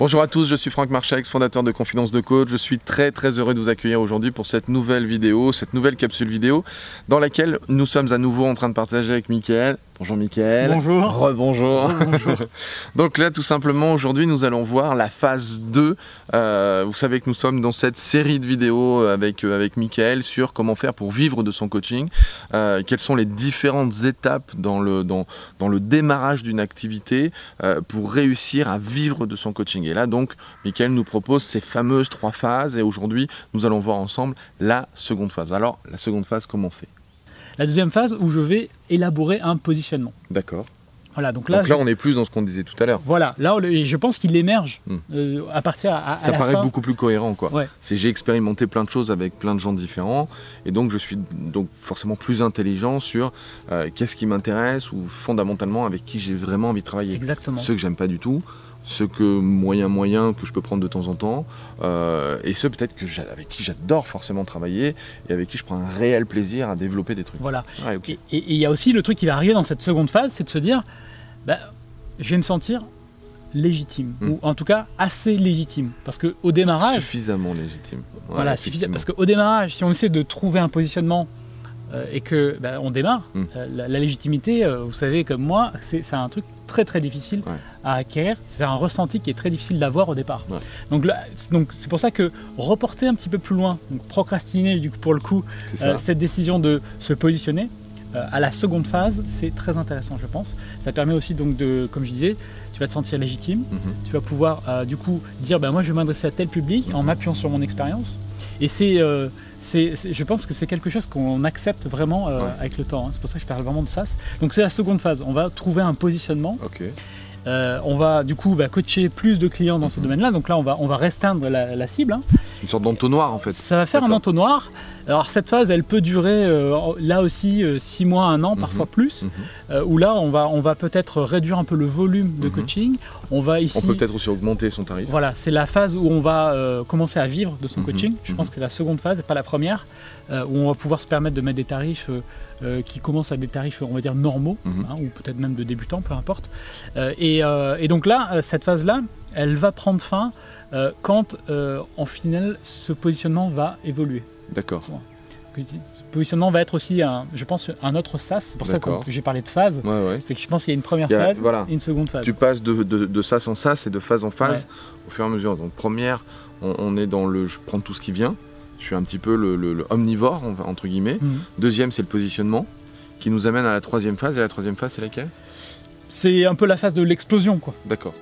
Bonjour à tous, je suis Franck Marchex, fondateur de Confidence de Coach. Je suis très très heureux de vous accueillir aujourd'hui pour cette nouvelle vidéo, cette nouvelle capsule vidéo dans laquelle nous sommes à nouveau en train de partager avec Mickaël Bonjour Mickaël. Bonjour. Rebonjour. Donc là, tout simplement, aujourd'hui, nous allons voir la phase 2. Euh, vous savez que nous sommes dans cette série de vidéos avec, euh, avec Mickaël sur comment faire pour vivre de son coaching. Euh, quelles sont les différentes étapes dans le, dans, dans le démarrage d'une activité pour réussir à vivre de son coaching. Et là, donc, Mickaël nous propose ces fameuses trois phases. Et aujourd'hui, nous allons voir ensemble la seconde phase. Alors, la seconde phase, comment c'est la deuxième phase où je vais élaborer un positionnement. D'accord. Voilà, donc là, donc là on est plus dans ce qu'on disait tout à l'heure. Voilà, là je pense qu'il émerge hmm. euh, à partir à, Ça paraît beaucoup plus cohérent quoi. C'est j'ai expérimenté plein de choses avec plein de gens différents et donc je suis donc forcément plus intelligent sur euh, qu'est-ce qui m'intéresse ou fondamentalement avec qui j'ai vraiment envie de travailler. Exactement. Ceux que j'aime pas du tout, ce que moyen moyen que je peux prendre de temps en temps, euh, et ceux peut-être que avec qui j'adore forcément travailler et avec qui je prends un réel plaisir à développer des trucs. Voilà. Et il y a aussi le truc qui va arriver dans cette seconde phase, c'est de se dire, bah, je vais me sentir légitime, hmm. ou en tout cas assez légitime, parce que au démarrage, suffisamment légitime. voilà, suffisamment, parce qu'au démarrage, si on essaie de trouver un positionnement euh, et que bah, on démarre, hmm. euh, la, légitimité, vous savez comme moi, c'est un truc très très difficile à acquérir. C'est un ressenti qui est très difficile d'avoir au départ. Donc, donc c'est pour ça que reporter un petit peu plus loin, donc procrastiner du coup, pour le coup euh, cette décision de se positionner euh, à la seconde phase, c'est très intéressant, je pense. Ça permet aussi donc de, comme je disais, tu vas te sentir légitime. Mhm. Tu vas pouvoir euh, du coup dire, ben moi je vais m'adresser à tel public en mhm. m'appuyant sur mon expérience. Et c'est c'est, je pense que c'est quelque chose qu'on accepte vraiment euh, avec le temps. Hein. C'est pour ça que je parle vraiment de ça. Donc c'est la seconde phase. On va trouver un positionnement. Euh, on va du coup bah, coacher plus de clients dans ce mhm. domaine-là. Donc là, on va, on va restreindre la, cible. Hein. Une sorte d'entonnoir en fait. Ça va faire un entonnoir. Alors cette phase, elle peut durer euh, là aussi 6 mois, 1 an, mhm. parfois plus. Mhm. où là, on va, on va peut-être réduire un peu le volume de coaching. On va ici. On peut peut-être aussi augmenter son tarif. Voilà, c'est la phase où on va commencer à vivre de son coaching. Je pense que c'est la seconde phase, et pas la première, où on va pouvoir se permettre de mettre des tarifs euh, qui commencent à des tarifs, on va dire, normaux, mhm. hein, ou peut-être même de débutants, peu importe. Euh, euh, et, donc là, cette phase-là, elle va prendre fin quand, en final, ce positionnement va évoluer. D'accord. Ce positionnement va être aussi, un, je pense, un autre sas. C'est pour ça que j'ai parlé de phase. C'est que je pense qu'il y a une première phase et une seconde phase. Tu passes de, de, sas en sas et de phase en phase au fur et à mesure. Donc première, on, est dans le je prends tout ce qui vient. Je suis un petit peu le, omnivore, entre guillemets. Mhm. Deuxième, c'est le positionnement, qui nous amène à la troisième phase. Et la troisième phase, c'est laquelle? C'est un peu la phase de l'explosion, quoi. D'accord.